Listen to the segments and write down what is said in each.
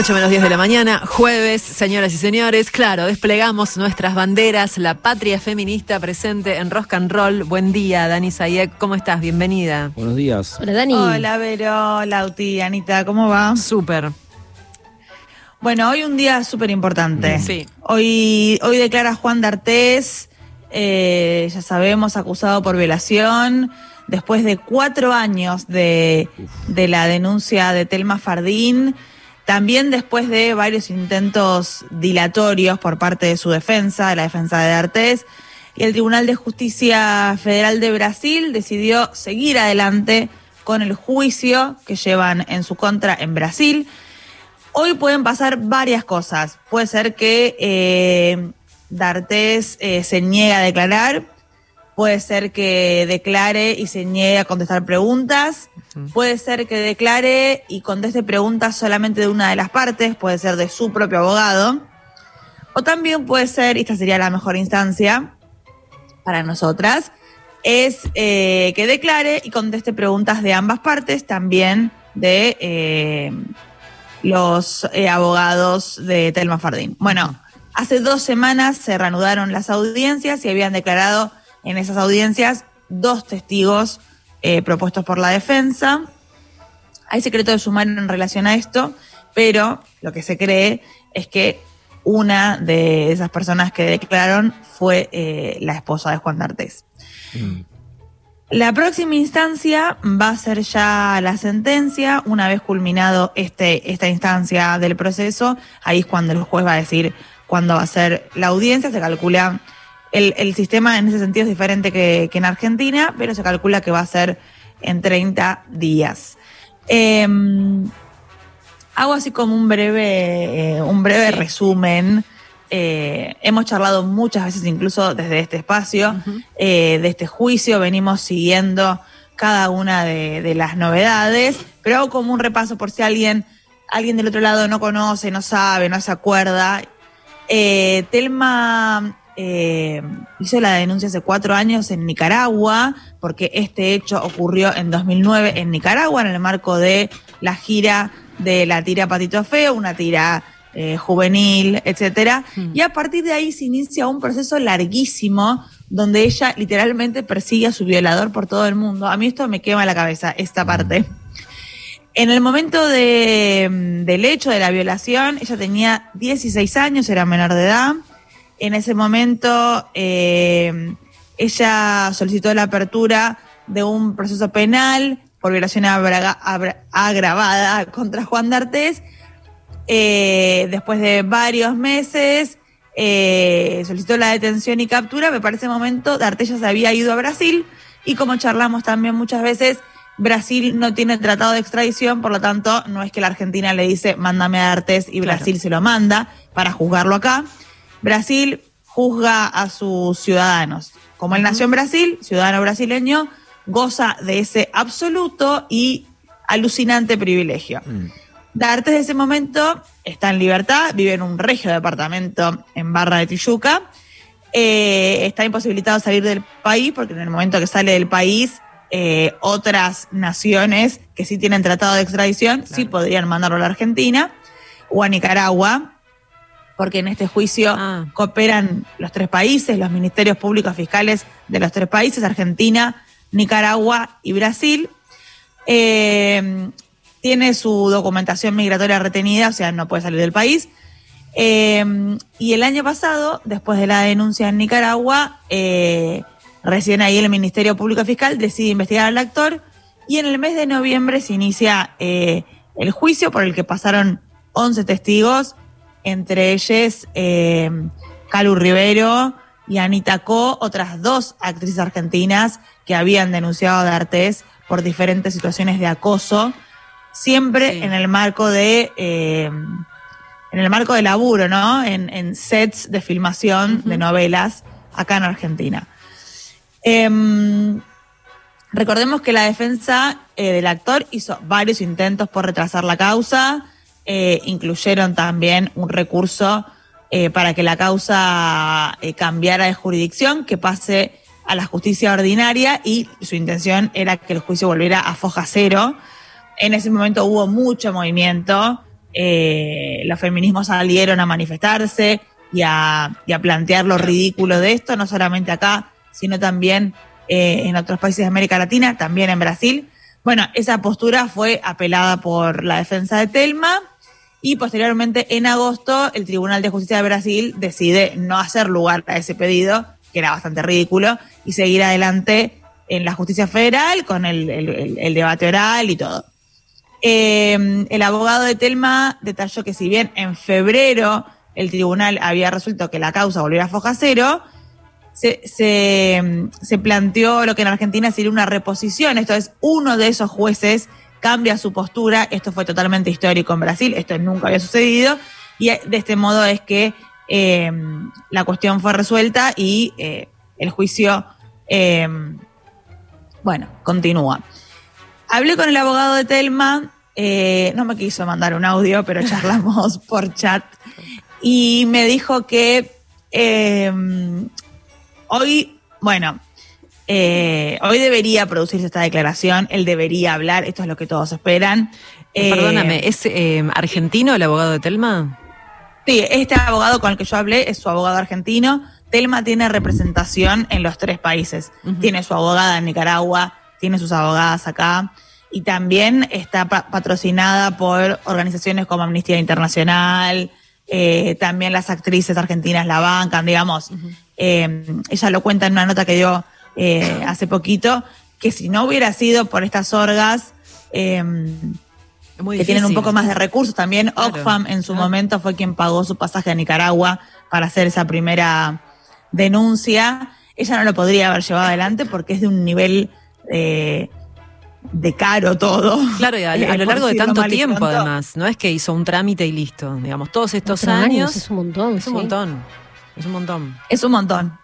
8 menos 10 de la mañana, jueves, señoras y señores. Claro, desplegamos nuestras banderas, la patria feminista presente en Rock and Roll. Buen día, Dani Sayek. ¿Cómo estás? Bienvenida. Buenos días. Hola, Dani. Hola, Vero, Lauti, Anita, ¿cómo va? Súper. Bueno, hoy un día súper importante. Sí. Hoy, hoy declara Juan D'Artés, eh, ya sabemos, acusado por violación, después de cuatro años de, de la denuncia de Telma Fardín, también después de varios intentos dilatorios por parte de su defensa, de la defensa de D'Artés, y el Tribunal de Justicia Federal de Brasil decidió seguir adelante con el juicio que llevan en su contra en Brasil. Hoy pueden pasar varias cosas. Puede ser que eh, D'Artés eh, se niegue a declarar, puede ser que declare y se niegue a contestar preguntas, puede ser que declare y conteste preguntas solamente de una de las partes, puede ser de su propio abogado, o también puede ser, y esta sería la mejor instancia para nosotras, es eh, que declare y conteste preguntas de ambas partes, también de eh, los eh, abogados de Telma Fardín. Bueno, hace dos semanas se reanudaron las audiencias y habían declarado en esas audiencias dos testigos eh, propuestos por la defensa. Hay secreto de sumario en relación a esto, pero lo que se cree es que una de esas personas que declararon fue eh, la esposa de Juan D'Artés. Mm. La próxima instancia va a ser ya la sentencia. Una vez culminado este, esta instancia del proceso, ahí es cuando el juez va a decir cuándo va a ser la audiencia. Se calcula, el, el sistema en ese sentido es diferente que, que, en Argentina, pero se calcula que va a ser en 30 días. Eh, hago así como un breve, eh, un breve Sí. resumen. Eh, hemos charlado muchas veces, incluso desde este espacio, eh, de este juicio, venimos siguiendo cada una de, de las novedades, pero hago como un repaso por si alguien, alguien del otro lado no conoce, no sabe, no se acuerda. Eh, Telma eh, hizo la denuncia hace cuatro años en Nicaragua, porque este hecho ocurrió en 2009 en Nicaragua, en el marco de la gira de la tira Patito Feo, una tira eh, juvenil, etcétera. Mm. Y a partir de ahí se inicia un proceso larguísimo donde ella literalmente persigue a su violador por todo el mundo. A mí esto me quema la cabeza, esta parte. En el momento de, mm, del hecho de la violación, ella tenía 16 años, era menor de edad. En ese momento, eh, ella solicitó la apertura de un proceso penal por violación agravada contra Juan D'Artés. Eh, después de varios meses, eh, solicitó la detención y captura. Me parece momento, D'Artés ya se había ido a Brasil y como charlamos también muchas veces, Brasil no tiene tratado de extradición, por lo tanto, no es que la Argentina le dice, mándame a D'Artés y Claro. Brasil se lo manda para juzgarlo acá. Brasil juzga a sus ciudadanos. Como él nació en Brasil, ciudadano brasileño, goza de ese absoluto y alucinante privilegio. Mm. D'Artes de ese momento está en libertad, vive en un regio departamento en Barra de Tijuca. Eh, está imposibilitado de salir del país porque en el momento que sale del país, eh, otras naciones que sí tienen tratado de extradición sí podrían mandarlo a la Argentina o a Nicaragua, porque en este juicio Ah. cooperan los tres países, los ministerios públicos fiscales de los tres países, Argentina, Nicaragua y Brasil. Eh, tiene su documentación migratoria retenida, o sea, no puede salir del país. Eh, y el año pasado, después de la denuncia en Nicaragua, eh, recién ahí el Ministerio Público Fiscal decide investigar al actor y en el mes de noviembre se inicia el juicio por el que pasaron 11 testigos, entre ellos eh, Calu Rivero y Anita Co, otras dos actrices argentinas que habían denunciado a D'Artés por diferentes situaciones de acoso, siempre Sí. en el marco de eh, en el marco de laburo, ¿no? En, en sets de filmación de novelas acá en Argentina. Em, recordemos que la defensa eh, del actor hizo varios intentos por retrasar la causa, eh, incluyeron también un recurso eh, para que la causa eh, cambiara de jurisdicción, que pase a la justicia ordinaria y su intención era que el juicio volviera a foja cero. En ese momento hubo mucho movimiento los feminismos salieron a manifestarse y a, plantear lo ridículo de esto, no solamente acá, sino también en otros países de América Latina, también en Brasil. Bueno, esa postura fue apelada por la defensa de Telma y posteriormente en agosto el Tribunal de Justicia de Brasil decide no hacer lugar a ese pedido, que era bastante ridículo, y seguir adelante en la justicia federal con el, debate oral y todo. Eh, el abogado de Telma detalló que si bien en febrero el tribunal había resuelto que la causa volviera a foja cero, se, se, se, planteó lo que en Argentina sería una reposición. Esto es, uno de esos jueces cambia su postura. Esto fue totalmente histórico en Brasil, esto nunca había sucedido. Y de este modo es que eh, la cuestión fue resuelta y eh, el juicio, eh, bueno, continúa. Hablé con el abogado de Telma, eh, no me quiso mandar un audio, pero charlamos por chat. Y me dijo que eh, hoy, bueno, eh, hoy debería producirse esta declaración, él debería hablar, esto es lo que todos esperan. Perdóname, ¿es argentino el abogado de Telma? Sí, este abogado con el que yo hablé es su abogado argentino. Telma tiene representación en los tres países. Uh -huh. Tiene su abogada en Nicaragua, tiene sus abogadas acá y también está pa patrocinada por organizaciones como Amnistía Internacional, eh, también las actrices argentinas la bancan, digamos. Uh -huh. eh, ella lo cuenta en una nota que dio eh, hace poquito, que si no hubiera sido por estas orgas, eh, que tienen un poco más de recursos, también claro, Oxfam en su claro. momento fue quien pagó su pasaje a Nicaragua para hacer esa primera denuncia. Ella no lo podría haber llevado adelante porque es de un nivel eh, de caro todo. Claro, y a, a lo largo de tanto tiempo, además. No es que hizo un trámite y listo. Digamos, todos estos años, años, Es un montón. Es un sí. montón. Es un montón. Es un montón.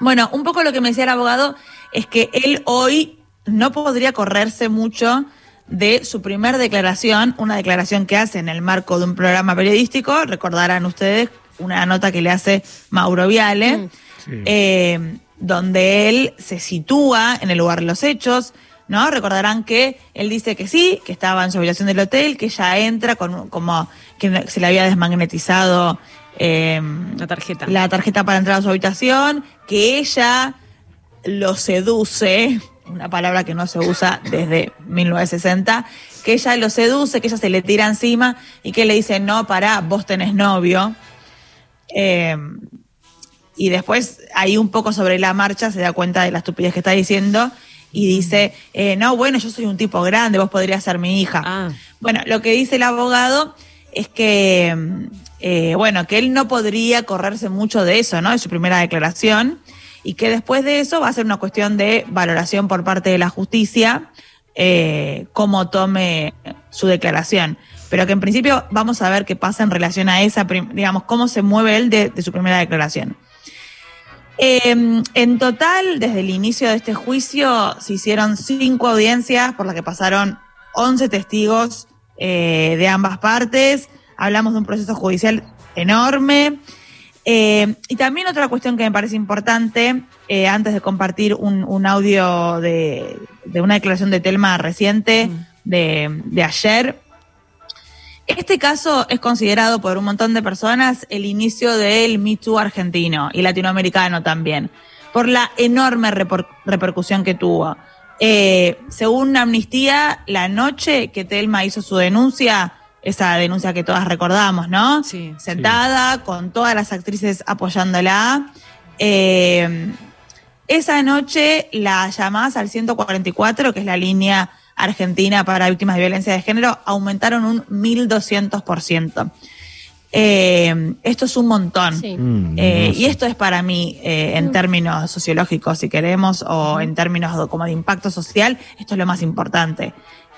Bueno, un poco lo que me decía el abogado es que él hoy no podría correrse mucho de su primer declaración, una declaración que hace en el marco de un programa periodístico, recordarán ustedes una nota que le hace Mauro Viale, mm. sí. eh, donde él se sitúa en el lugar de los hechos, ¿no? Recordarán que él dice que sí, que estaba en su habitación del hotel, que ella entra con como que se le había desmagnetizado eh, la tarjeta. La tarjeta para entrar a su habitación, que ella lo seduce, una palabra que no se usa desde 1960, que ella lo seduce, que ella se le tira encima y que le dice, no, pará, vos tenés novio. Eh, y después, ahí un poco sobre la marcha, se da cuenta de la estupidez que está diciendo y dice, eh, no, bueno, yo soy un tipo grande, vos podrías ser mi hija. Ah. Bueno, lo que dice el abogado es que, eh, bueno, que él no podría correrse mucho de eso, ¿no? De su primera declaración y que después de eso va a ser una cuestión de valoración por parte de la justicia eh, cómo tome su declaración. Pero que en principio vamos a ver qué pasa en relación a esa, digamos, cómo se mueve él de, su primera declaración. Eh, en total, desde el inicio de este juicio, se hicieron cinco audiencias por las que pasaron 11 testigos de ambas partes. Hablamos de un proceso judicial enorme. Eh, y también otra cuestión que me parece importante, eh, antes de compartir un, un audio de, de, una declaración de Telma reciente mm. de, de, ayer. Este caso es considerado por un montón de personas el inicio del Me Too argentino y latinoamericano también, por la enorme reper, repercusión que tuvo. Eh, según Amnistía, la noche que Telma hizo su denuncia, esa denuncia que todas recordamos, ¿no? Sí. Sentada sí. con todas las actrices apoyándola. Eh, esa noche la llamás al 144, que es la línea argentina para víctimas de violencia de género, aumentaron un 1200%. Eh, esto es un montón. Sí. Mm, eh, y esto es para mí, eh, en términos sociológicos, si queremos, o en términos de, como de impacto social, esto es lo más importante.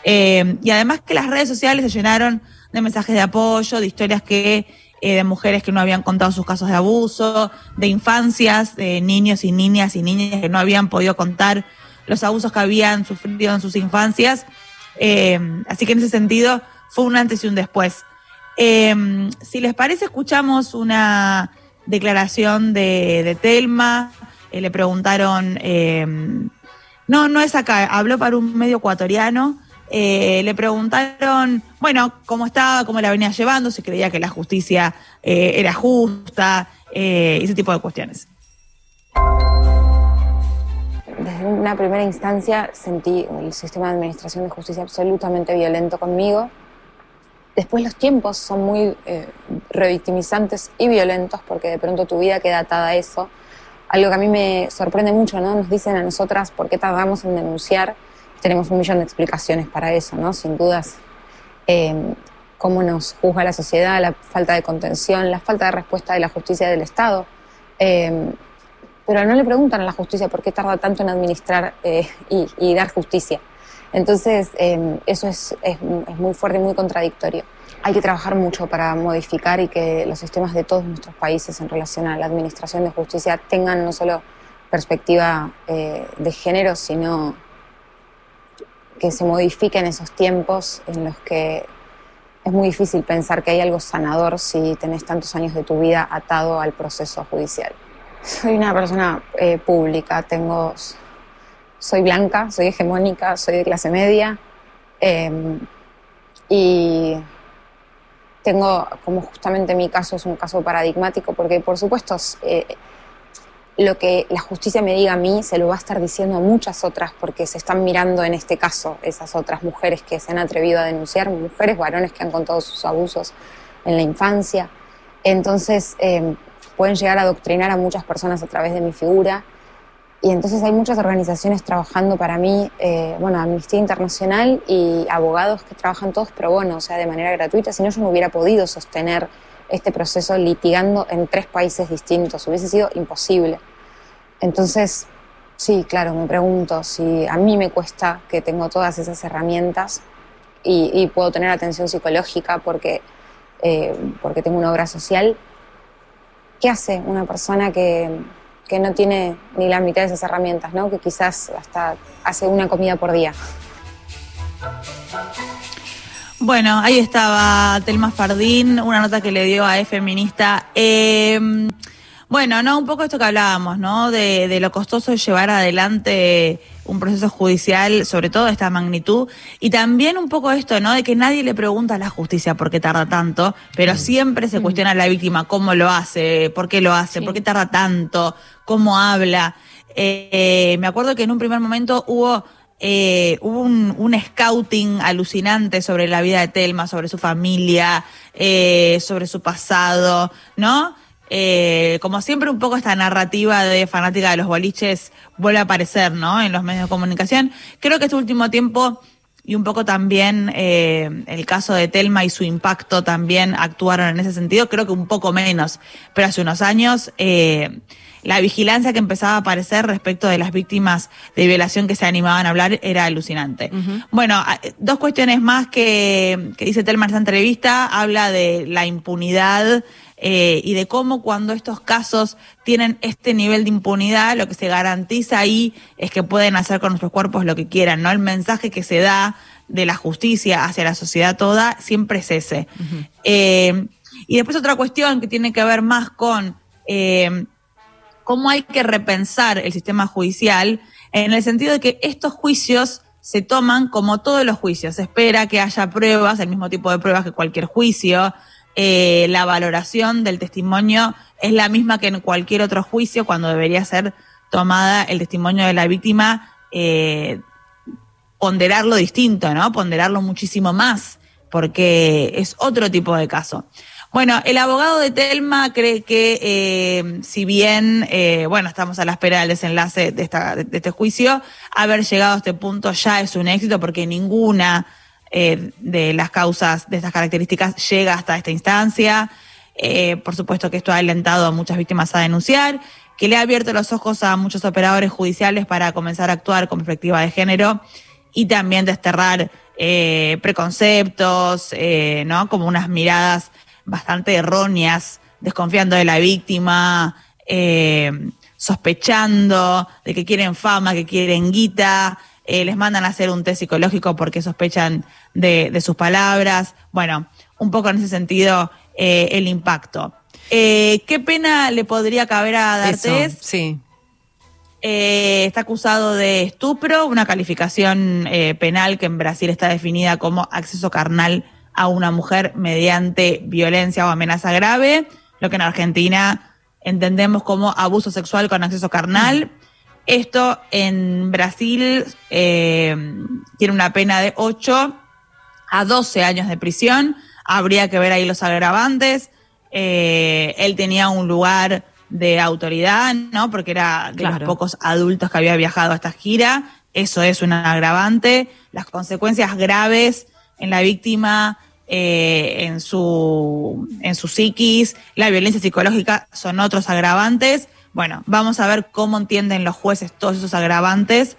Eh, y además que las redes sociales se llenaron de mensajes de apoyo, de historias que eh, de mujeres que no habían contado sus casos de abuso, de infancias, de niños y niñas y niñas que no habían podido contar los abusos que habían sufrido en sus infancias. Eh, así que en ese sentido fue un antes y un después. Si les parece, escuchamos una declaración de, de Telma. le preguntaron, no, no es acá, habló para un medio ecuatoriano eh, le preguntaron, bueno, cómo estaba, cómo la venía llevando, si creía que la justicia eh, era justa, eh, ese tipo de cuestiones. Desde una primera instancia sentí el sistema de administración de justicia absolutamente violento conmigo. Después los tiempos son muy revictimizantes y violentos porque de pronto tu vida queda atada a eso. Algo que a mí me sorprende mucho, ¿no? Nos dicen a nosotras por qué tardamos en denunciar tenemos un millón de explicaciones para eso, ¿no? Sin dudas, eh, cómo nos juzga la sociedad, la falta de contención, la falta de respuesta de la justicia del Estado. Eh, pero no le preguntan a la justicia por qué tarda tanto en administrar eh, y, dar justicia. Entonces, eso es, es, muy fuerte y muy contradictorio. Hay que trabajar mucho para modificar y que los sistemas de todos nuestros países en relación a la administración de justicia tengan no solo perspectiva de género, sino que se modifiquen esos tiempos en los que es muy difícil pensar que hay algo sanador si tenés tantos años de tu vida atado al proceso judicial. Soy una persona eh, pública, tengo, soy blanca, soy hegemónica, soy de clase media em, y tengo, como justamente mi caso es un caso paradigmático, porque por supuesto eh, lo que la justicia me diga a mí se lo va a estar diciendo a muchas otras porque se están mirando en este caso esas otras mujeres que se han atrevido a denunciar, mujeres, varones que han contado sus abusos en la infancia. Entonces em, pueden llegar a adoctrinar a muchas personas a través de mi figura. Y entonces hay muchas organizaciones trabajando para mí, eh, bueno, Amnistía Internacional y abogados que trabajan todos pro bono, o sea, de manera gratuita, si no yo no hubiera podido sostener este proceso litigando en tres países distintos. Hubiese sido imposible. Entonces, sí, claro, me pregunto si a mí me cuesta que tengo todas esas herramientas y, puedo tener atención psicológica porque, eh, porque tengo una obra social. ¿Qué hace una persona que, que no tiene ni la mitad de esas herramientas, ¿no? que quizás hasta hace una comida por día? Bueno, ahí estaba Telma Fardín, una nota que le dio a E Feminista. Em, bueno, no, un poco esto que hablábamos, ¿no? De, lo costoso de llevar adelante un proceso judicial, sobre todo de esta magnitud, y también un poco esto, ¿no? De que nadie le pregunta a la justicia por qué tarda tanto, pero siempre se cuestiona a la víctima cómo lo hace, por qué lo hace, por qué tarda tanto, cómo habla. Eh, me acuerdo que en un primer momento hubo eh, hubo un, scouting alucinante sobre la vida de Telma, sobre su familia, eh, sobre su pasado, ¿no? Eh, como siempre, un poco esta narrativa de fanática de los boliches vuelve a aparecer, ¿no? En los medios de comunicación. Creo que este último tiempo y un poco también el caso de Telma y su impacto también actuaron en ese sentido, creo que un poco menos, pero hace unos años la vigilancia que empezaba a aparecer respecto de las víctimas de violación que se animaban a hablar era alucinante. Bueno, dos cuestiones más que, dice Telma en esta entrevista. Habla de la impunidad eh, y de cómo cuando estos casos tienen este nivel de impunidad, lo que se garantiza ahí es que pueden hacer con nuestros cuerpos lo que quieran, ¿no? El mensaje que se da de la justicia hacia la sociedad toda siempre es ese. Eh, y después otra cuestión que tiene que ver más con eh, cómo hay que repensar el sistema judicial en el sentido de que estos juicios se toman como todos los juicios. Se espera que haya pruebas, el mismo tipo de pruebas que cualquier juicio. Eh, la valoración del testimonio es la misma que en cualquier otro juicio cuando debería ser tomada el testimonio de la víctima, eh, ponderarlo distinto, ¿no? Ponderarlo muchísimo más, porque es otro tipo de caso. Bueno, el abogado de Telma cree que eh, si bien, eh, bueno, estamos a la espera del desenlace de, esta, de, este juicio, haber llegado a este punto ya es un éxito porque ninguna eh, de las causas de estas características llega hasta esta instancia. por supuesto que esto ha alentado a muchas víctimas a denunciar, que le ha abierto los ojos a muchos operadores judiciales para comenzar a actuar con perspectiva de género y también desterrar preconceptos, ¿no? Como unas miradas bastante erróneas, desconfiando de la víctima, eh, sospechando de que quieren fama, que quieren guita, eh, les mandan a hacer un test psicológico porque sospechan de, sus palabras. Bueno, un poco en ese sentido eh, el impacto. ¿Qué pena le podría caber a D'Artés? Sí. eh, está acusado de estupro, una calificación eh, penal que en Brasil está definida como acceso carnal a una mujer mediante violencia o amenaza grave, lo que en Argentina entendemos como abuso sexual con acceso carnal. Esto en Brasil eh, tiene una pena de 8 a 12 años de prisión. Habría que ver ahí los agravantes. él tenía un lugar de autoridad, ¿no? Porque era de los pocos adultos que había viajado a esta gira. Eso es un agravante. Las consecuencias graves en la víctima, eh, en, su, en su psiquis, la violencia psicológica son otros agravantes. Bueno, vamos a ver cómo entienden los jueces todos esos agravantes.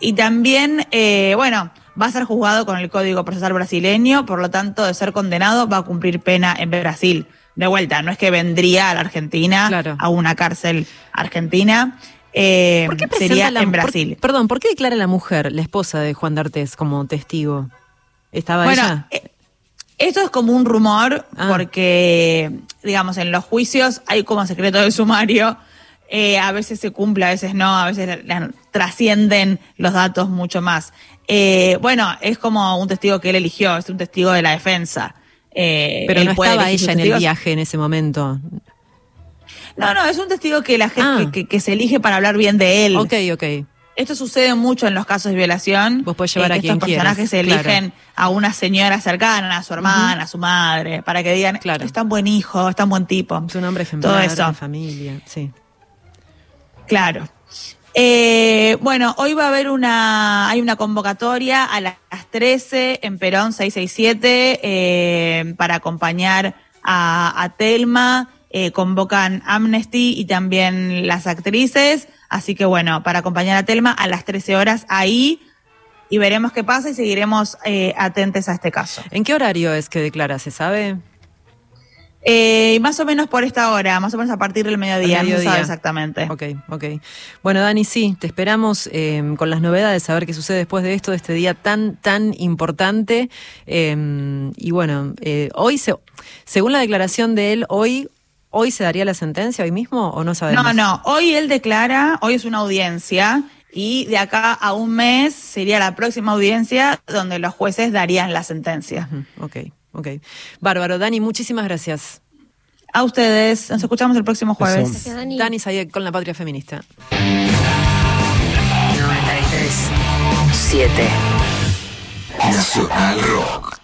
Y también, eh, bueno, va a ser juzgado con el Código Procesal brasileño, por lo tanto, de ser condenado, va a cumplir pena en Brasil de vuelta, no es que vendría a la Argentina, a una cárcel argentina. Eh, sería en Brasil. perdón, ¿por qué declara la mujer, la esposa de Juan D'Artés, como testigo? ¿Estaba bueno, ella? Eh, esto es como un rumor, ah. porque, digamos, en los juicios hay como secreto de sumario. Eh, a veces se cumple, a veces no, a veces trascienden los datos mucho más. bueno, es como un testigo que él eligió, es un testigo de la defensa. Eh, Pero no estaba ella en el viaje en ese momento. No, no, es un testigo que la gente ah. que, se elige para hablar bien de él. Ok, ok. Esto sucede mucho en los casos de violación. Vos podés llevar eh, a quien estos personajes se eligen a una señora cercana, a su hermana, a su madre, para que digan, claro. es tan buen hijo, es tan buen tipo. Es un hombre ejemplar, Todo eso. familia, sí. Claro. Eh, bueno, hoy va a haber una, hay una convocatoria a las 13 en Perón 667 eh, para acompañar a, Telma. Eh, convocan Amnesty y también las actrices. Así que bueno, para acompañar a Telma a las 13 horas ahí y veremos qué pasa y seguiremos atentos a este caso. ¿En qué horario es que declara? ¿Se sabe? Eh, más o menos por esta hora, más o menos a partir del mediodía, no sabe exactamente. Ok, ok. Bueno, Dani, sí, te esperamos eh, con las novedades, a ver qué sucede después de esto, de este día tan, tan importante. Eh, y bueno, eh, hoy, se, según la declaración de él, hoy ¿Hoy se daría la sentencia, hoy mismo, o no sabemos? No, no, hoy él declara, hoy es una audiencia, y de acá a un mes sería la próxima audiencia donde los jueces darían la sentencia. Ok, ok. Bárbaro, Dani, muchísimas gracias. A ustedes, nos escuchamos el próximo jueves. Gracias, Dani. Dani Sayek con la Patria Feminista. 93 7 Nacional Rock.